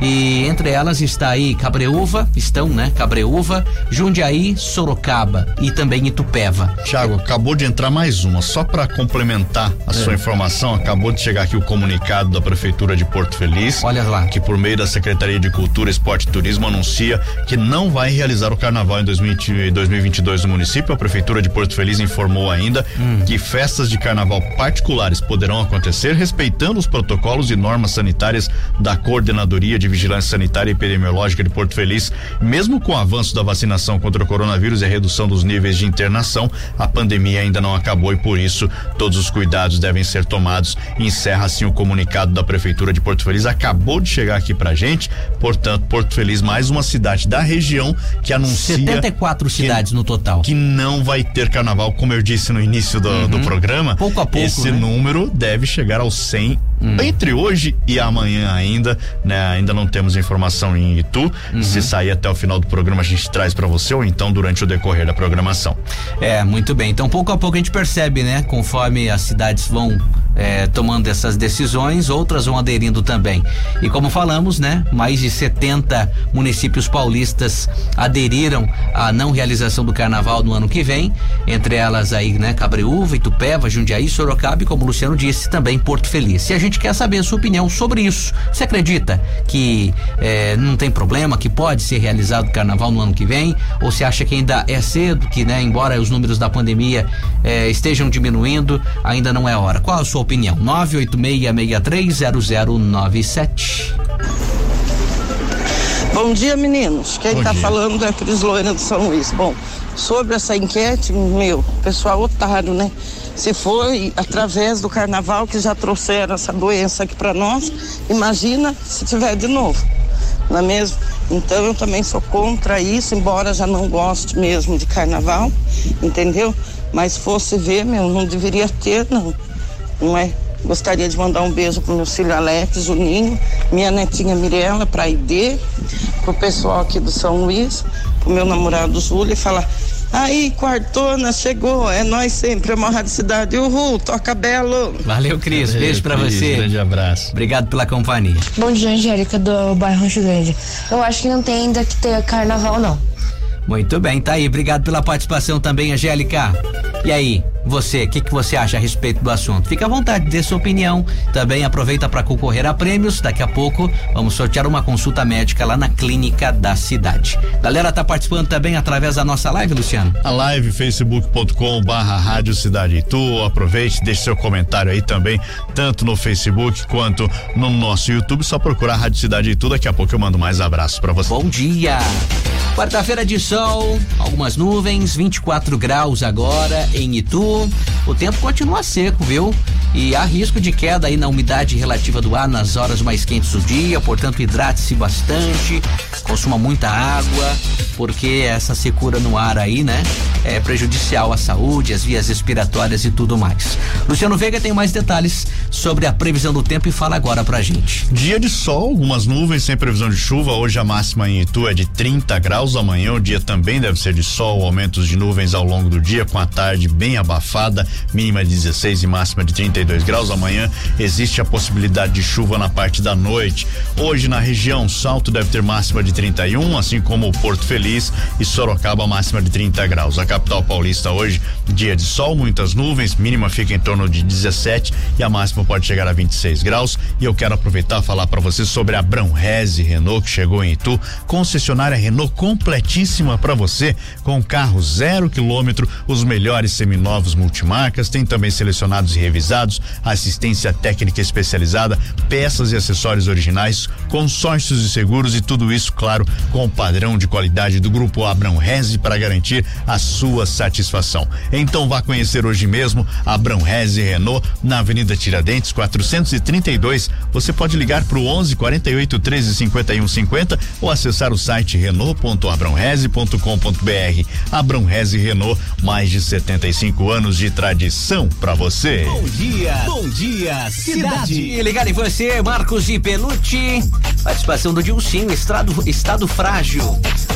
E entre elas está aí Cabreúva, estão, né? Cabreúva, Jundiaí, Sorocaba e também Itupeva. Tiago, acabou de entrar mais uma, só para complementar a é. sua informação, acabou de chegar aqui o comunicado da prefeitura de Porto Feliz. Olha lá. Que por meio da Secretaria de Cultura, Esporte e Turismo anuncia que não vai realizar o carnaval em 2022 no município. A prefeitura de Porto Feliz informou ainda hum. que festas de carnaval particulares poderão acontecer respeitando os protocolos e normas sanitárias da Coordenadoria de Vigilância Sanitária e Epidemiológica de Porto Feliz. Mesmo com o avanço da vacinação contra o coronavírus e a redução dos níveis de internação, a pandemia ainda não acabou e por isso todos os cuidados devem ser tomados. Encerra assim o comunicado da prefeitura de Porto Feliz. Acabou de chegar aqui pra gente, portanto, Porto Feliz, mais uma cidade da região que anuncia 74 cidades no total. Que não vai ter carnaval, como eu disse no início do, uhum. do programa. Pouco a pouco. Esse né? número deve chegar aos 100 Hum. Entre hoje e amanhã ainda, né? Ainda não temos informação em Itu. Uhum. Se sair até o final do programa a gente traz para você ou então durante o decorrer da programação. É, muito bem. Então pouco a pouco a gente percebe, né? Conforme as cidades vão é, tomando essas decisões, outras vão aderindo também. E como falamos, né, mais de 70 municípios paulistas aderiram à não realização do carnaval no ano que vem, entre elas aí, né, Cabreúva, Itupeva, Jundiaí, Sorocaba e como o Luciano disse, também Porto Feliz. E a gente quer saber a sua opinião sobre isso. Você acredita que é, não tem problema, que pode ser realizado o carnaval no ano que vem? Ou você acha que ainda é cedo, que, né, embora os números da pandemia é, estejam diminuindo, ainda não é hora? Qual a sua opinião? 986630097. Bom dia, meninos. Quem está falando é a Cris Loira do São Luís. Bom, sobre essa enquete, meu, pessoal otário, né? Se foi através do carnaval que já trouxeram essa doença aqui para nós, imagina se tiver de novo, não é mesmo? Então eu também sou contra isso, embora já não goste mesmo de carnaval, entendeu? Mas fosse ver, meu, não deveria ter, não. Não é? Gostaria de mandar um beijo pro meu filho Alex, Juninho, minha netinha Mirella, pra ID, pro pessoal aqui do São Luís, pro meu namorado Júlio e falar. Aí, quartona, chegou, é nós sempre, é uma rádio cidade. Uhul, toca belo. Valeu, Cris, beijo pra Cris, você. Grande abraço. Obrigado pela companhia. Bom dia, Angélica, do bairro Rancho Grande. Eu acho que não tem ainda que ter carnaval, não. Muito bem, tá aí. Obrigado pela participação também, Angélica. E aí, você, o que, que você acha a respeito do assunto? Fica à vontade, dê sua opinião. Também aproveita para concorrer a prêmios. Daqui a pouco vamos sortear uma consulta médica lá na clínica da cidade. Galera, tá participando também através da nossa live, Luciano? A live facebook.com barra Rádio Cidade Itu. Aproveite, deixe seu comentário aí também, tanto no Facebook quanto no nosso YouTube. Só procurar Rádio Cidade Itu. Daqui a pouco eu mando mais abraços para você. Bom dia. Quarta-feira de sol, algumas nuvens, 24 graus agora em Itu. O tempo continua seco, viu? E há risco de queda aí na umidade relativa do ar nas horas mais quentes do dia, portanto, hidrate-se bastante, consuma muita água, porque essa secura no ar aí, né, é prejudicial à saúde, às vias respiratórias e tudo mais. Luciano Veiga tem mais detalhes sobre a previsão do tempo e fala agora pra gente. Dia de sol, algumas nuvens sem previsão de chuva. Hoje a máxima em Itu é de 30 graus. Amanhã o dia também deve ser de sol, aumentos de nuvens ao longo do dia, com a tarde bem abafada, mínima de 16 e máxima de 32 graus. Amanhã existe a possibilidade de chuva na parte da noite. Hoje na região, Salto deve ter máxima de 31, assim como Porto Feliz e Sorocaba máxima de 30 graus. A capital paulista hoje, dia de sol, muitas nuvens, mínima fica em torno de 17 e a máxima pode chegar a 26 graus. E eu quero aproveitar e falar para você sobre a Brunrese Renault que chegou em Itu, concessionária Renault completíssima para você, com carro zero quilômetro, os melhores seminovos multimarcas, tem também selecionados e revisados, assistência técnica especializada, peças e acessórios originais, consórcios e seguros e tudo isso, claro, com o padrão de qualidade do grupo Abrão Reze para garantir a sua satisfação. Então vá conhecer hoje mesmo Abrão Reze Renault na Avenida Tiradentes 432. Você pode ligar para o 11 48 13 51 50 ou acessar o site renault.abrãoreze.com.br. Abrão Reze Renault, mais de 75 anos de tradição para você. Bom dia, bom dia, cidade. E ligar em você, Marcos e Pelucci. Participação do Dilcinho, estado, estado frágil.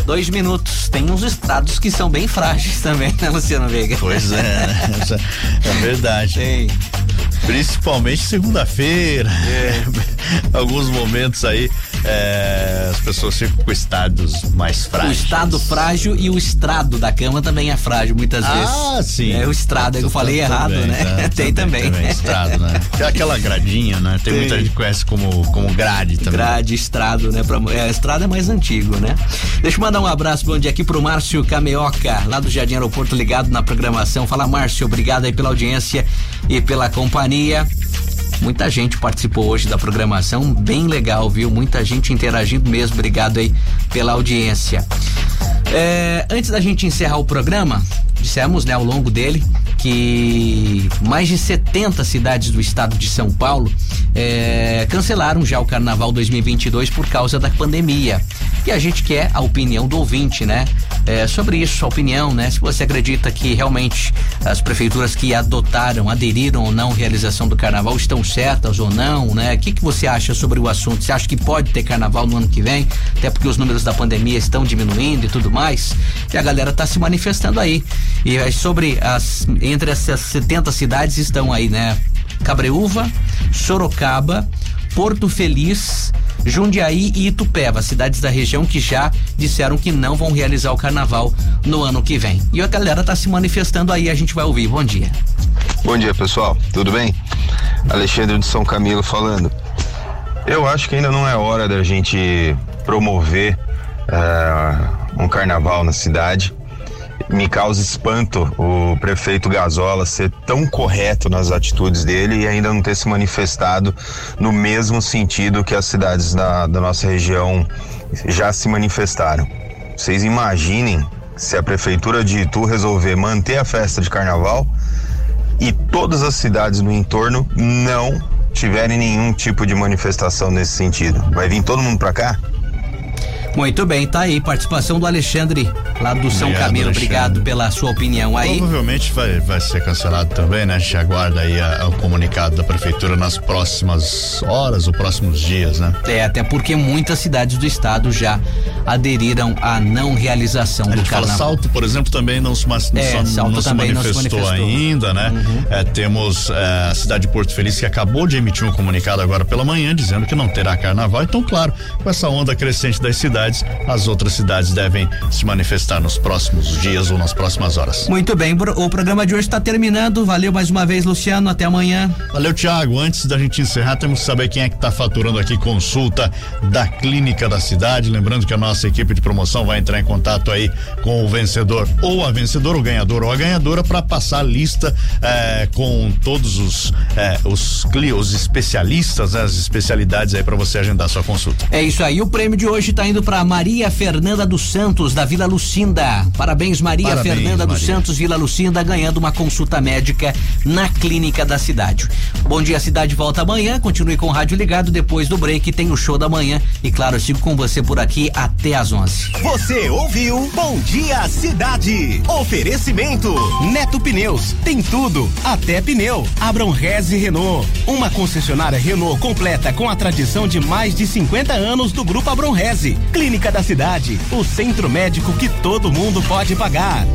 Dois minutos. Tem uns estados que são bem frágeis também, né, Luciano Veiga? Pois é, né? É verdade. Tem. Principalmente segunda-feira. É. Alguns momentos aí é, as pessoas ficam com estados mais O frágeis. estado frágil e o estrado da cama também é frágil muitas vezes. Ah, sim. É o estrado, eu falei errado, Também, né? tá, Tem também. estrado, né? Tem aquela gradinha, né? Tem, Tem. muita gente que conhece como, como grade também. Grade, estrado, né? Pra, é, estrada é mais antigo, né? Deixa eu mandar um abraço bom dia aqui pro Márcio Cameoca, lá do Jardim Aeroporto, ligado na programação. Fala, Márcio, obrigado aí pela audiência e pela companhia. Muita gente participou hoje da programação, bem legal, viu? Muita gente interagindo mesmo. Obrigado aí pela audiência. É, antes da gente encerrar o programa, dissemos, né, ao longo dele, que mais de 70 cidades do estado de São Paulo é, cancelaram já o Carnaval 2022 por causa da pandemia. E a gente quer a opinião do ouvinte, né? É, sobre isso, a opinião, né? Se você acredita que realmente as prefeituras que adotaram, aderiram ou não à realização do carnaval estão certas ou não, né? O que, que você acha sobre o assunto? Você acha que pode ter carnaval no ano que vem? Até porque os números da pandemia estão diminuindo e tudo mais. E a galera tá se manifestando aí. E é sobre as. Entre essas 70 cidades estão aí, né? Cabreúva, Sorocaba, Porto Feliz, Jundiaí e Itupeva, cidades da região que já disseram que não vão realizar o carnaval no ano que vem. E a galera tá se manifestando aí, a gente vai ouvir. Bom dia. Bom dia, pessoal. Tudo bem? Alexandre de São Camilo falando. Eu acho que ainda não é hora da gente promover uh, um carnaval na cidade. Me causa espanto o prefeito Gazola ser tão correto nas atitudes dele e ainda não ter se manifestado no mesmo sentido que as cidades da, da nossa região já se manifestaram. Vocês imaginem se a prefeitura de Itu resolver manter a festa de carnaval e todas as cidades no entorno não tiverem nenhum tipo de manifestação nesse sentido. Vai vir todo mundo para cá? Muito bem, tá aí, participação do Alexandre, lá do São obrigado, Camilo. Alexandre. Obrigado pela sua opinião aí. Provavelmente vai, vai ser cancelado também, né? A gente aguarda aí a, o comunicado da prefeitura nas próximas horas ou próximos dias, né? É, até porque muitas cidades do estado já aderiram à não realização a do carnaval. Salto, por exemplo, também não se, é, não, não se manifestou, não se manifestou ainda, né? Uhum. É, temos é, a cidade de Porto Feliz que acabou de emitir um comunicado agora pela manhã dizendo que não terá carnaval. Então, claro, com essa onda crescente das cidades cidades, as outras cidades devem se manifestar nos próximos dias ou nas próximas horas. Muito bem, o programa de hoje está terminando. Valeu mais uma vez, Luciano. Até amanhã. Valeu, Tiago. Antes da gente encerrar, temos que saber quem é que está faturando aqui consulta da clínica da cidade. Lembrando que a nossa equipe de promoção vai entrar em contato aí com o vencedor ou a vencedora, o ganhador ou a ganhadora, para passar a lista eh, com todos os eh, os, os especialistas, né, as especialidades aí para você agendar sua consulta. É isso aí. O prêmio de hoje está indo para para Maria Fernanda dos Santos, da Vila Lucinda. Parabéns, Maria Parabéns, Fernanda Maria. dos Santos, Vila Lucinda, ganhando uma consulta médica na clínica da cidade. Bom dia, cidade volta amanhã. Continue com o rádio ligado. Depois do break tem o show da manhã. E claro, eu sigo com você por aqui até às 11. Você ouviu Bom Dia Cidade. Oferecimento Neto Pneus. Tem tudo, até pneu. Abram Reze Renault. Uma concessionária Renault completa com a tradição de mais de 50 anos do Grupo Abram Reze. Clínica da Cidade, o centro médico que todo mundo pode pagar.